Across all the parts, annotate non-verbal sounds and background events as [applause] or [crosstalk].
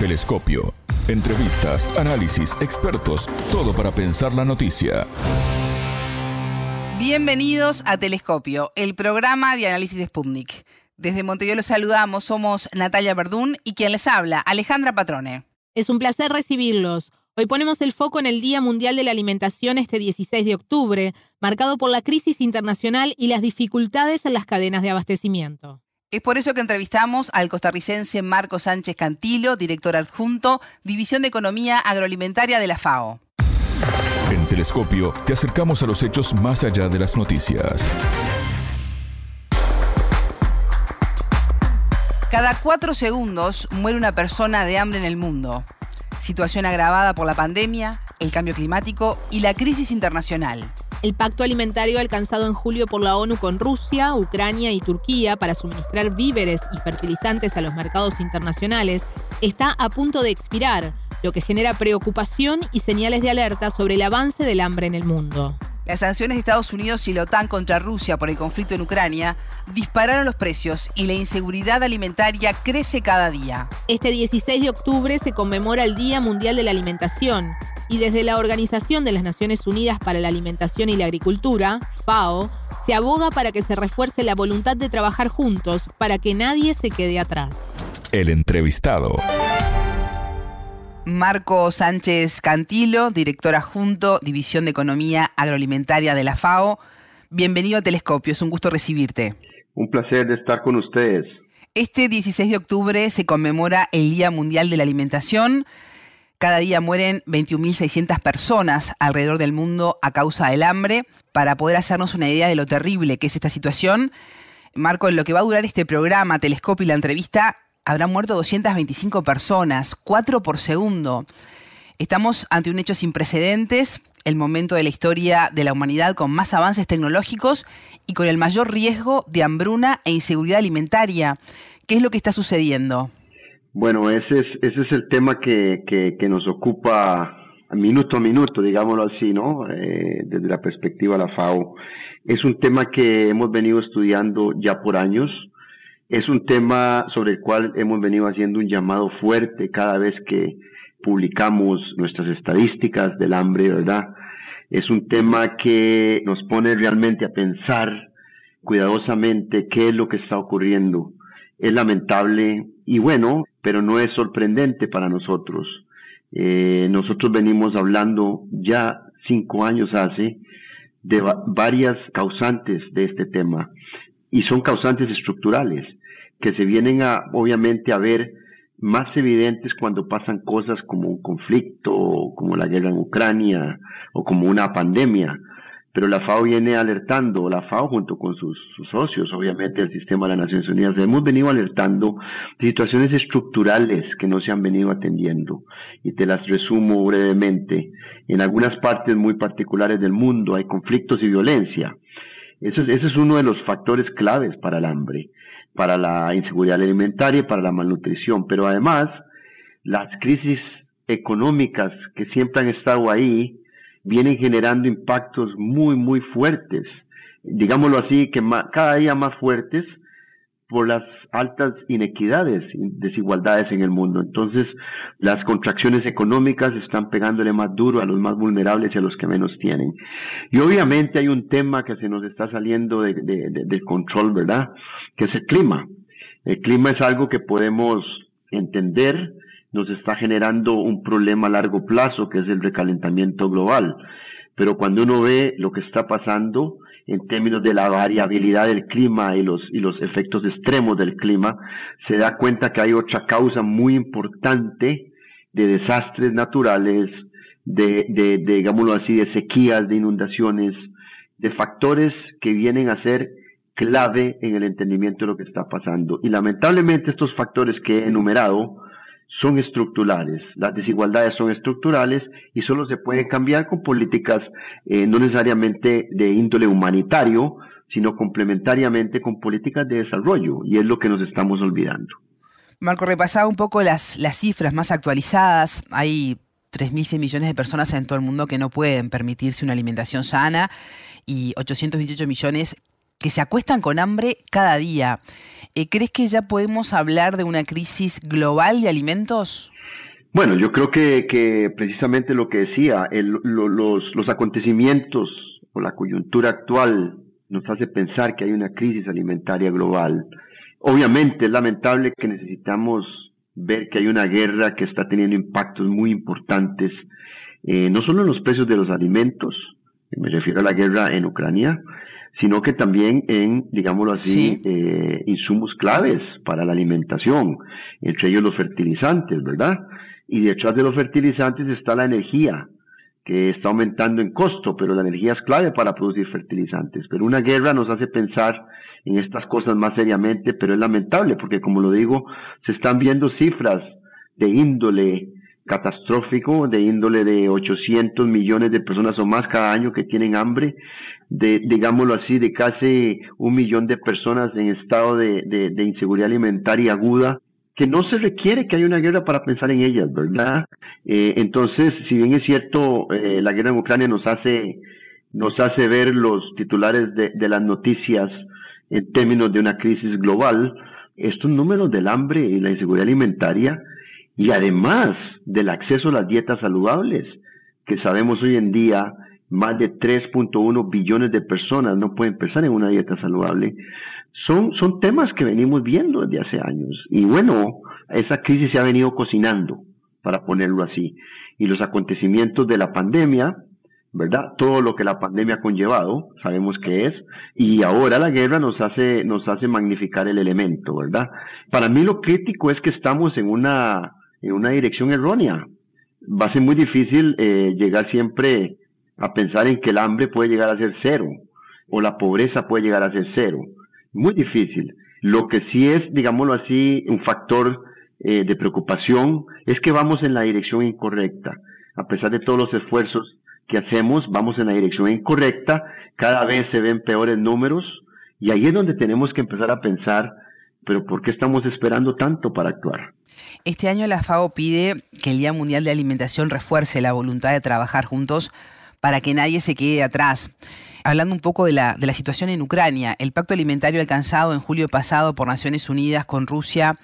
Telescopio. Entrevistas, análisis, expertos, todo para pensar la noticia. Bienvenidos a Telescopio, el programa de análisis de Sputnik. Desde Montevideo los saludamos, somos Natalia Verdún y quien les habla, Alejandra Patrone. Es un placer recibirlos. Hoy ponemos el foco en el Día Mundial de la Alimentación este 16 de octubre, marcado por la crisis internacional y las dificultades en las cadenas de abastecimiento. Es por eso que entrevistamos al costarricense Marco Sánchez Cantilo, director adjunto, División de Economía Agroalimentaria de la FAO. En Telescopio te acercamos a los hechos más allá de las noticias. Cada cuatro segundos muere una persona de hambre en el mundo. Situación agravada por la pandemia, el cambio climático y la crisis internacional. El pacto alimentario alcanzado en julio por la ONU con Rusia, Ucrania y Turquía para suministrar víveres y fertilizantes a los mercados internacionales está a punto de expirar, lo que genera preocupación y señales de alerta sobre el avance del hambre en el mundo. Las sanciones de Estados Unidos y la OTAN contra Rusia por el conflicto en Ucrania dispararon los precios y la inseguridad alimentaria crece cada día. Este 16 de octubre se conmemora el Día Mundial de la Alimentación y desde la Organización de las Naciones Unidas para la Alimentación y la Agricultura, FAO, se aboga para que se refuerce la voluntad de trabajar juntos para que nadie se quede atrás. El entrevistado. Marco Sánchez Cantilo, director adjunto, División de Economía Agroalimentaria de la FAO. Bienvenido a Telescopio, es un gusto recibirte. Un placer de estar con ustedes. Este 16 de octubre se conmemora el Día Mundial de la Alimentación. Cada día mueren 21.600 personas alrededor del mundo a causa del hambre. Para poder hacernos una idea de lo terrible que es esta situación, Marco, en lo que va a durar este programa, Telescopio y la entrevista, habrán muerto 225 personas, 4 por segundo. Estamos ante un hecho sin precedentes, el momento de la historia de la humanidad con más avances tecnológicos y con el mayor riesgo de hambruna e inseguridad alimentaria. ¿Qué es lo que está sucediendo? Bueno, ese es, ese es el tema que, que, nos ocupa minuto a minuto, digámoslo así, ¿no? Eh, desde la perspectiva de la FAO. Es un tema que hemos venido estudiando ya por años. Es un tema sobre el cual hemos venido haciendo un llamado fuerte cada vez que publicamos nuestras estadísticas del hambre, ¿verdad? Es un tema que nos pone realmente a pensar cuidadosamente qué es lo que está ocurriendo. Es lamentable y bueno, pero no es sorprendente para nosotros. Eh, nosotros venimos hablando ya cinco años hace de varias causantes de este tema y son causantes estructurales que se vienen a obviamente a ver más evidentes cuando pasan cosas como un conflicto, como la guerra en Ucrania o como una pandemia pero la FAO viene alertando, la FAO junto con sus, socios, obviamente el sistema de las Naciones Unidas, hemos venido alertando situaciones estructurales que no se han venido atendiendo. Y te las resumo brevemente. En algunas partes muy particulares del mundo hay conflictos y violencia. Eso ese es uno de los factores claves para el hambre, para la inseguridad alimentaria y para la malnutrición. Pero además, las crisis económicas que siempre han estado ahí, vienen generando impactos muy, muy fuertes, digámoslo así, que cada día más fuertes por las altas inequidades, desigualdades en el mundo. Entonces, las contracciones económicas están pegándole más duro a los más vulnerables y a los que menos tienen. Y obviamente hay un tema que se nos está saliendo de, del control, ¿verdad? Que es el clima. El clima es algo que podemos entender, nos está generando un problema a largo plazo que es el recalentamiento global. Pero cuando uno ve lo que está pasando en términos de la variabilidad del clima y los, y los efectos extremos del clima, se da cuenta que hay otra causa muy importante de desastres naturales, de, de, de digámoslo así, de sequías, de inundaciones, de factores que vienen a ser clave en el entendimiento de lo que está pasando. Y lamentablemente estos factores que he enumerado, son estructurales, las desigualdades son estructurales y solo se pueden cambiar con políticas eh, no necesariamente de índole humanitario, sino complementariamente con políticas de desarrollo, y es lo que nos estamos olvidando. Marco, repasaba un poco las, las cifras más actualizadas. Hay 3.100 millones de personas en todo el mundo que no pueden permitirse una alimentación sana y 828 millones que se acuestan con hambre cada día. Eh, ¿Crees que ya podemos hablar de una crisis global de alimentos? Bueno, yo creo que, que precisamente lo que decía, los, los acontecimientos o la coyuntura actual nos hace pensar que hay una crisis alimentaria global. Obviamente es lamentable que necesitamos ver que hay una guerra que está teniendo impactos muy importantes, eh, no solo en los precios de los alimentos, me refiero a la guerra en Ucrania, sino que también en, digámoslo así, eh, insumos claves para la alimentación, entre ellos los fertilizantes, ¿verdad? Y detrás de los fertilizantes está la energía, que está aumentando en costo, pero la energía es clave para producir fertilizantes. Pero una guerra nos hace pensar en estas cosas más seriamente, pero es lamentable porque, como lo digo, se están viendo cifras de índole catastrófico, de índole de 800 millones de personas o más cada año que tienen hambre, de, digámoslo así, de casi un millón de personas en estado de, inseguridad alimentaria aguda, que no se requiere que haya una guerra para pensar en ellas, ¿verdad? Eh, entonces, si bien es cierto, eh, la guerra en Ucrania nos hace, nos hace ver los titulares de, de las noticias en términos de una crisis global, estos números del hambre y la inseguridad alimentaria, y además del acceso a las dietas saludables, que sabemos hoy en día más de 3.1 billones de personas no pueden pensar en una dieta saludable, son, son temas que venimos viendo desde hace años. Y bueno, esa crisis se ha venido cocinando, para ponerlo así. Y los acontecimientos de la pandemia, ¿verdad? Todo lo que la pandemia ha conllevado, sabemos que es, y ahora la guerra nos hace, nos hace magnificar el elemento, ¿verdad? Para mí lo crítico es que estamos en una, en una dirección errónea. Va a ser muy difícil eh, llegar siempre a pensar en que el hambre puede llegar a ser cero, o la pobreza puede llegar a ser cero muy difícil. Lo que sí es, digámoslo así, un factor eh, de preocupación es que vamos en la dirección incorrecta. A pesar de todos los esfuerzos que hacemos, vamos en la dirección incorrecta, cada vez se ven peores números y ahí es donde tenemos que empezar a pensar, pero ¿por qué estamos esperando tanto para actuar? Este año la FAO pide que el Día Mundial de Alimentación refuerce la voluntad de trabajar juntos para que nadie se quede atrás hablando un poco de la, de la situación en Ucrania. El pacto alimentario alcanzado en julio pasado por Naciones Unidas con Rusia,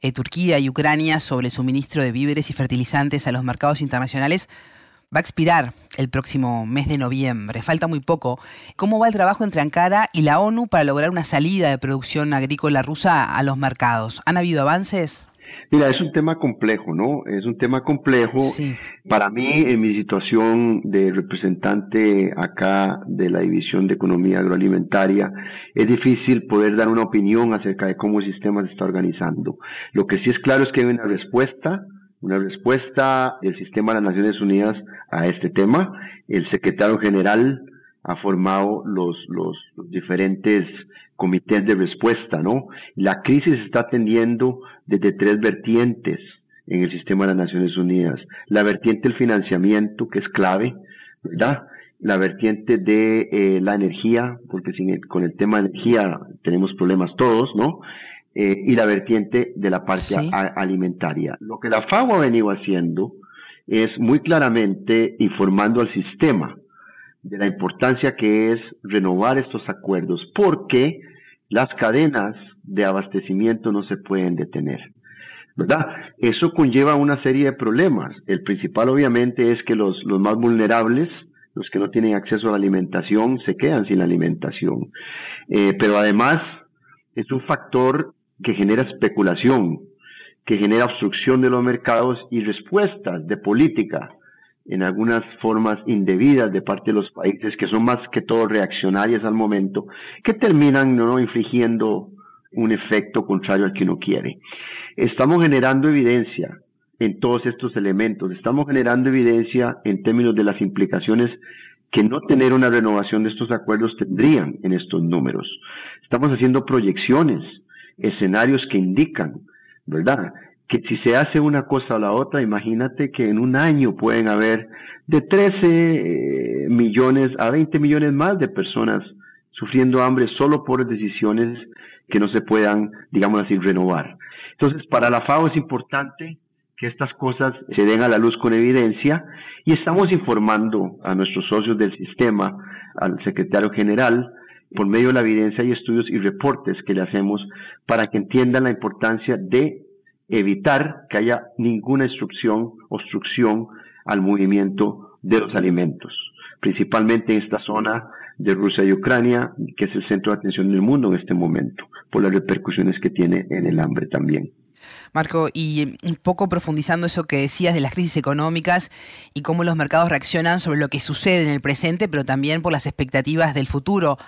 eh, Turquía y Ucrania sobre el suministro de víveres y fertilizantes a los mercados internacionales va a expirar el próximo mes de noviembre. Falta muy poco. ¿Cómo va el trabajo entre Ankara y la ONU para lograr una salida de producción agrícola rusa a los mercados? ¿Han habido avances? Mira, es un tema complejo, ¿no? Es un tema complejo. Para mí, en mi situación de representante acá de la División de Economía Agroalimentaria, es difícil poder dar una opinión acerca de cómo el sistema se está organizando. Lo que sí es claro es que hay una respuesta, una respuesta del sistema de las Naciones Unidas a este tema. El secretario general ha formado los, los, diferentes comités de respuesta, ¿no? La crisis está atendiendo desde tres vertientes en el sistema de las Naciones Unidas. La vertiente del financiamiento, que es clave, ¿verdad? La vertiente de eh, la energía, porque sin con el tema de energía tenemos problemas todos, ¿no? Eh, y la vertiente de la parte alimentaria. Lo que la FAO ha venido haciendo es muy claramente informando al sistema de la importancia que es renovar estos acuerdos, porque las cadenas de abastecimiento no se pueden detener. ¿Verdad? Eso conlleva una serie de problemas. El principal obviamente es que los, los más vulnerables, los que no tienen acceso a la alimentación, se quedan sin alimentación. Eh, pero además es un factor que genera especulación, que genera obstrucción de los mercados y respuestas de política en algunas formas indebidas de parte de los países que son más que todo reaccionarias al momento, que terminan no infligiendo un efecto contrario al que uno quiere. Estamos generando evidencia en todos estos elementos, estamos generando evidencia en términos de las implicaciones que no tener una renovación de estos acuerdos tendrían en estos números. Estamos haciendo proyecciones, escenarios que indican, ¿verdad? que si se hace una cosa o la otra, imagínate que en un año pueden haber de 13 eh, millones a 20 millones más de personas sufriendo hambre solo por decisiones que no se puedan, digamos así, renovar. Entonces, para la FAO es importante que estas cosas se den a la luz con evidencia y estamos informando a nuestros socios del sistema, al secretario general, por medio de la evidencia y estudios y reportes que le hacemos para que entiendan la importancia de evitar que haya ninguna instrucción, obstrucción al movimiento de los alimentos, principalmente en esta zona de Rusia y Ucrania, que es el centro de atención del mundo en este momento, por las repercusiones que tiene en el hambre también. Marco, y un poco profundizando eso que decías de las crisis económicas y cómo los mercados reaccionan sobre lo que sucede en el presente, pero también por las expectativas del futuro.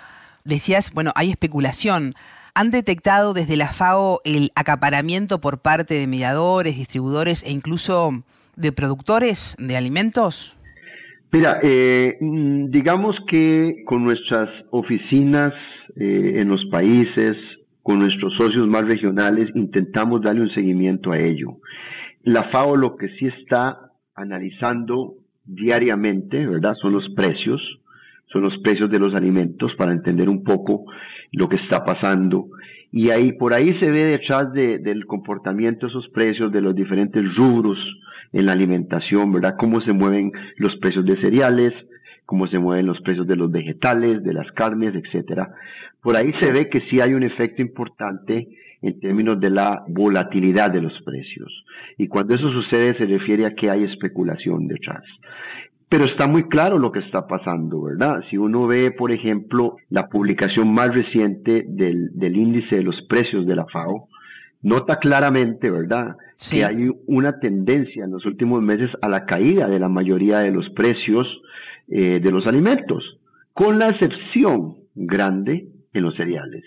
Decías, bueno, hay especulación. ¿Han detectado desde la FAO el acaparamiento por parte de mediadores, distribuidores e incluso de productores de alimentos? Mira, eh, mm, digamos que con nuestras oficinas eh, en los países, con nuestros socios más regionales, intentamos darle un seguimiento a ello. La FAO lo que sí está analizando diariamente, ¿verdad? Son los precios, los precios de los alimentos para entender un poco lo que está pasando. Y ahí, por ahí se ve detrás del comportamiento de esos precios de los diferentes rubros en la alimentación, ¿verdad? Cómo se mueven los precios de cereales, cómo se mueven los precios de los vegetales, de las carnes, etcétera. Por ahí se ve que sí hay un efecto importante en términos de la volatilidad de los precios. Y cuando eso sucede se refiere a que hay especulación detrás. Pero está muy claro lo que está pasando, ¿verdad? Si uno ve, por ejemplo, la publicación más reciente del, del índice de los precios de la FAO, nota claramente, ¿verdad?, que hay una tendencia en los últimos meses a la caída de la mayoría de los precios eh, de los alimentos, con la excepción grande en los cereales.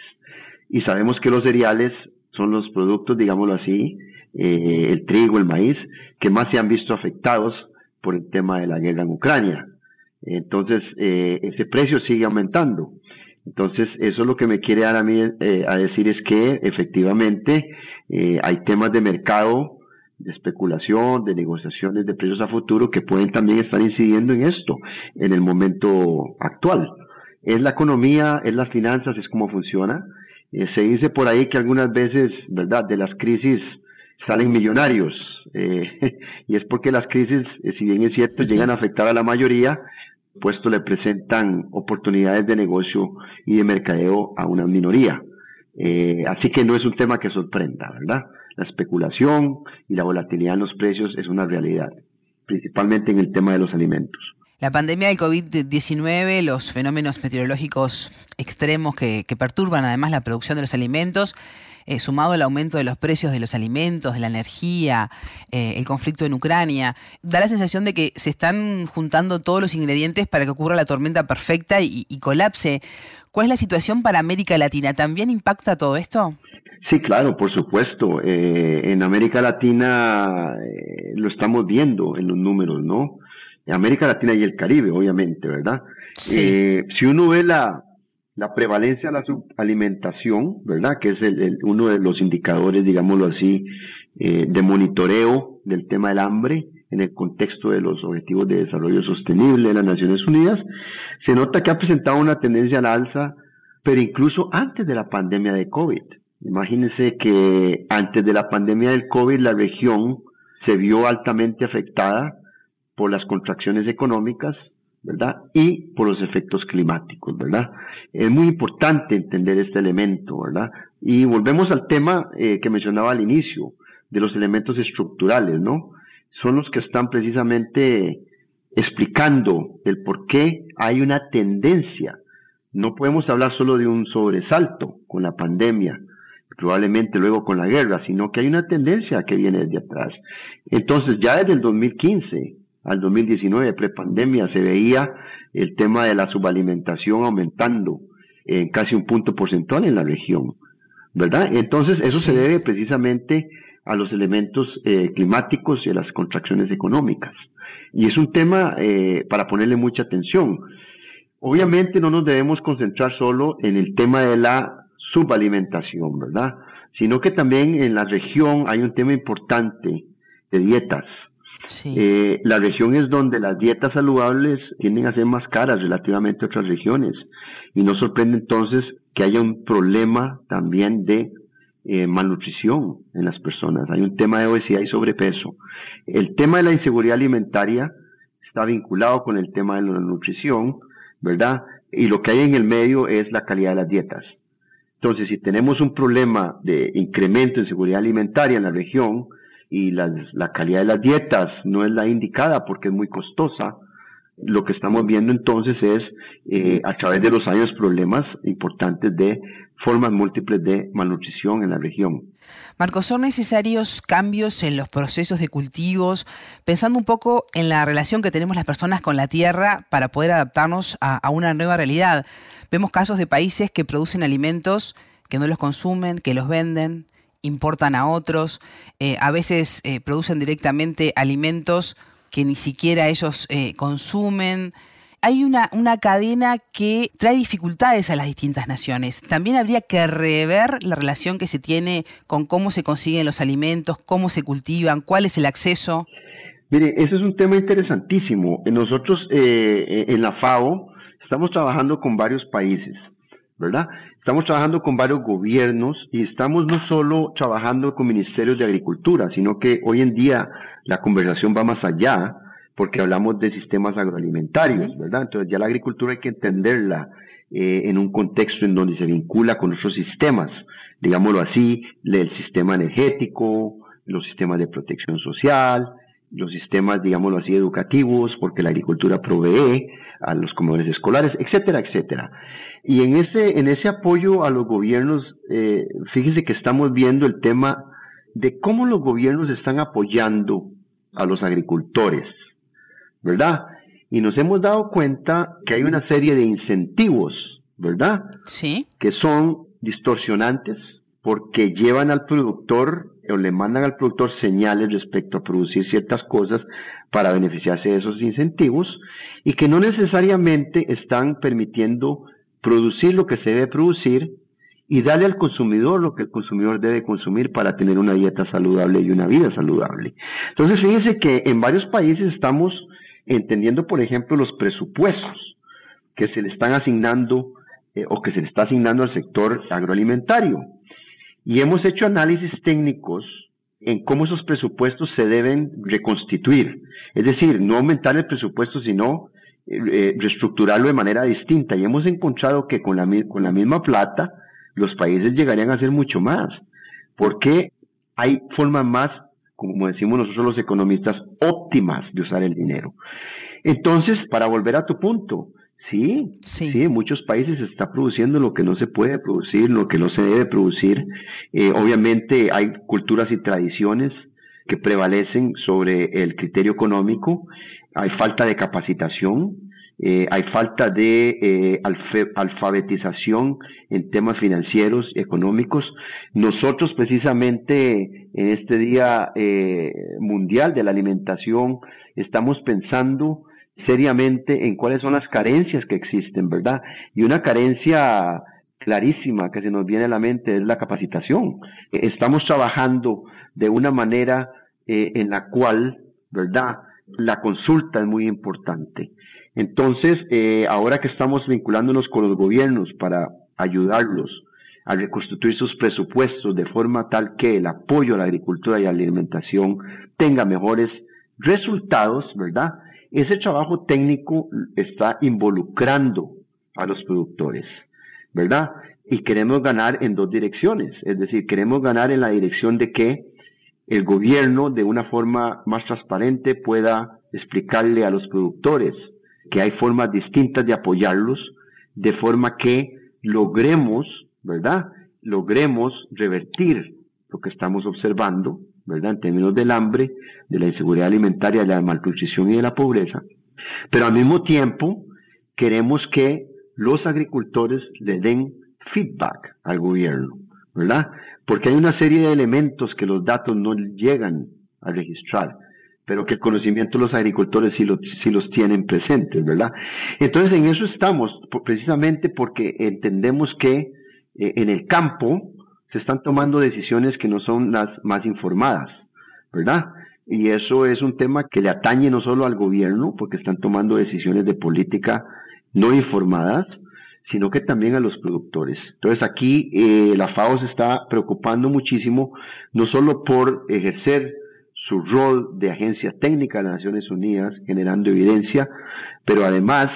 Y sabemos que los cereales son los productos, digámoslo así, eh, el trigo, el maíz, que más se han visto afectados por el tema de la guerra en Ucrania. Entonces, eh, ese precio sigue aumentando. Entonces, eso es lo que me quiere dar a mí a decir es que efectivamente hay temas de mercado de especulación, de negociaciones de precios a futuro que pueden también estar incidiendo en esto en el momento actual. Es la economía, es las finanzas, es cómo funciona. Eh, se dice por ahí que algunas veces, ¿verdad?, de las crisis salen millonarios. Eh, [laughs] y es porque las crisis, eh, si bien es cierto, llegan a afectar a la mayoría, puesto le presentan oportunidades de negocio y de mercadeo a una minoría. así que no es un tema que sorprenda, ¿verdad? La especulación y la volatilidad en los precios es una realidad, principalmente en el tema de los alimentos. La pandemia del COVID-19, los fenómenos meteorológicos extremos que, perturban además la producción de los alimentos, eh, sumado al aumento de los precios de los alimentos, de la energía, eh, el conflicto en Ucrania, da la sensación de que se están juntando todos los ingredientes para que ocurra la tormenta perfecta y, y colapse. ¿Cuál es la situación para América Latina? ¿También impacta todo esto? Sí, claro, por supuesto. Eh, en América Latina eh, lo estamos viendo en los números, ¿no? América Latina y el Caribe, obviamente, ¿verdad? Eh, si uno ve la, la prevalencia de la subalimentación, ¿verdad? Que es el, uno de los indicadores, digámoslo así, de monitoreo del tema del hambre en el contexto de los Objetivos de Desarrollo Sostenible de las Naciones Unidas, se nota que ha presentado una tendencia al alza, pero incluso antes de la pandemia de COVID. Imagínense que antes de la pandemia del COVID la región se vio altamente afectada por las contracciones económicas, ¿verdad? Y por los efectos climáticos, ¿verdad? Es muy importante entender este elemento, ¿verdad? Y volvemos al tema eh, que mencionaba al inicio, de los elementos estructurales, ¿no? Son los que están precisamente explicando el por qué hay una tendencia. No podemos hablar solo de un sobresalto con la pandemia, probablemente luego con la guerra, sino que hay una tendencia que viene desde atrás. Entonces, ya desde el 2015 al 2019, prepandemia, se veía el tema de la subalimentación aumentando en casi un punto porcentual en la región, ¿verdad? Entonces, eso se debe precisamente a los elementos eh, climáticos y a las contracciones económicas. Y es un tema eh, para ponerle mucha atención. Obviamente no nos debemos concentrar solo en el tema de la subalimentación, ¿verdad? Sino que también en la región hay un tema importante de dietas. Eh, la región es donde las dietas saludables tienden a ser más caras relativamente a otras regiones. Y no sorprende entonces que haya un problema también de eh, malnutrición en las personas. Hay un tema de obesidad y sobrepeso. El tema de la inseguridad alimentaria está vinculado con el tema de la nutrición, ¿verdad? Y lo que hay en el medio es la calidad de las dietas. Entonces, si tenemos un problema de incremento en seguridad alimentaria en la región y la, la calidad de las dietas no es la indicada porque es muy costosa, lo que estamos viendo entonces es eh, a través de los años problemas importantes de formas múltiples de malnutrición en la región. Marcos, ¿son necesarios cambios en los procesos de cultivos, pensando un poco en la relación que tenemos las personas con la tierra para poder adaptarnos a, una nueva realidad? Vemos casos de países que producen alimentos que no los consumen, que los venden, importan a otros, eh, a veces eh, producen directamente alimentos que ni siquiera ellos eh, consumen. Hay una, una cadena que trae dificultades a las distintas naciones. También habría que rever la relación que se tiene con cómo se consiguen los alimentos, cómo se cultivan, cuál es el acceso. Mire, ese es un tema interesantísimo. Nosotros en la FAO estamos trabajando con varios países, ¿verdad? Estamos trabajando con varios gobiernos y estamos no solo trabajando con ministerios de agricultura, sino que hoy en día la conversación va más allá porque hablamos de sistemas agroalimentarios, ¿verdad? Entonces ya la agricultura hay que entenderla eh, en un contexto en donde se vincula con otros sistemas, digámoslo así, el sistema energético, los sistemas de protección social, los sistemas, digámoslo así, educativos, porque la agricultura provee a los comedores escolares, etcétera, etcétera. Y en ese, en ese apoyo a los gobiernos, eh, fíjese que estamos viendo el tema de cómo los gobiernos están apoyando a los agricultores, ¿verdad? Y nos hemos dado cuenta que hay una serie de incentivos, ¿verdad? Sí. Que son distorsionantes porque llevan al productor o le mandan al productor señales respecto a producir ciertas cosas para beneficiarse de esos incentivos y que no necesariamente están permitiendo producir lo que se debe producir y darle al consumidor lo que el consumidor debe consumir para tener una dieta saludable y una vida saludable. Entonces, fíjense que en varios países estamos entendiendo, por ejemplo, los presupuestos que se le están asignando eh, o que se le está asignando al sector agroalimentario. Y hemos hecho análisis técnicos en cómo esos presupuestos se deben reconstituir. Es decir, no aumentar el presupuesto, sino eh, reestructurarlo de manera distinta. Y hemos encontrado que con la, con la misma plata los países llegarían a hacer mucho más, porque hay formas más, como decimos nosotros los economistas, óptimas de usar el dinero. Entonces, para volver a tu punto, sí, sí, en muchos países se está produciendo lo que no se puede producir, lo que no se debe producir. Eh, obviamente hay culturas y tradiciones que prevalecen sobre el criterio económico, hay falta de capacitación, eh, hay falta de eh, alfabetización en temas financieros, económicos. Nosotros precisamente en este Día eh, Mundial de la Alimentación estamos pensando seriamente en cuáles son las carencias que existen, ¿verdad? Y una carencia clarísima que se nos viene a la mente es la capacitación. Estamos trabajando de una manera en la cual, ¿verdad? La consulta es muy importante. Entonces, eh, ahora que estamos vinculándonos con los gobiernos para ayudarlos a reconstituir sus presupuestos de forma tal que el apoyo a la agricultura y a la alimentación tenga mejores resultados, ¿verdad? Ese trabajo técnico está involucrando a los productores, ¿verdad? Y queremos ganar en dos direcciones, es decir, queremos ganar en la dirección de que el gobierno de una forma más transparente pueda explicarle a los productores que hay formas distintas de apoyarlos, de forma que logremos, ¿verdad? Logremos revertir lo que estamos observando, En términos del hambre, de la inseguridad alimentaria, de la malnutrición y de la pobreza. Pero al mismo tiempo, queremos que los agricultores le den feedback al gobierno, ¿verdad? Porque hay una serie de elementos que los datos no llegan a registrar pero que el conocimiento de los agricultores sí, los tienen presentes, ¿verdad? Entonces en eso estamos, precisamente porque entendemos que eh, en el campo se están tomando decisiones que no son las más informadas, ¿verdad? Y eso es un tema que le atañe no solo al gobierno, porque están tomando decisiones de política no informadas, sino que también a los productores. Entonces aquí eh, la FAO se está preocupando muchísimo, no solo por ejercer su rol de agencia técnica de las Naciones Unidas, generando evidencia, pero además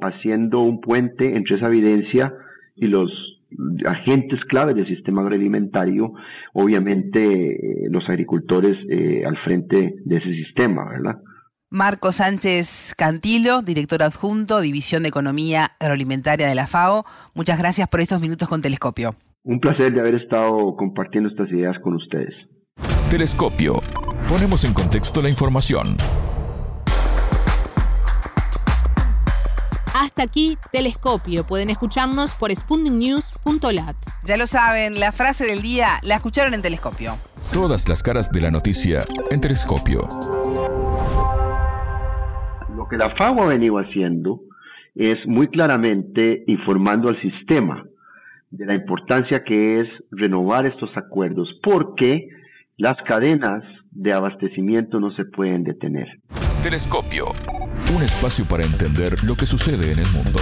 haciendo un puente entre esa evidencia y los agentes clave del sistema agroalimentario, obviamente eh, los agricultores eh, al frente de ese sistema, ¿verdad? Marco Sánchez Cantilo, director adjunto, División de Economía Agroalimentaria de la FAO. Muchas gracias por estos minutos con Telescopio. Un placer de haber estado compartiendo estas ideas con ustedes. Telescopio. Ponemos en contexto la información. Hasta aquí, Telescopio. Pueden escucharnos por Ya lo saben, la frase del día la escucharon en Telescopio. Todas las caras de la noticia en Telescopio. Lo que la FAO ha venido haciendo es muy claramente informando al sistema de la importancia que es renovar estos acuerdos, porque las cadenas de abastecimiento no se pueden detener. Telescopio, un espacio para entender lo que sucede en el mundo.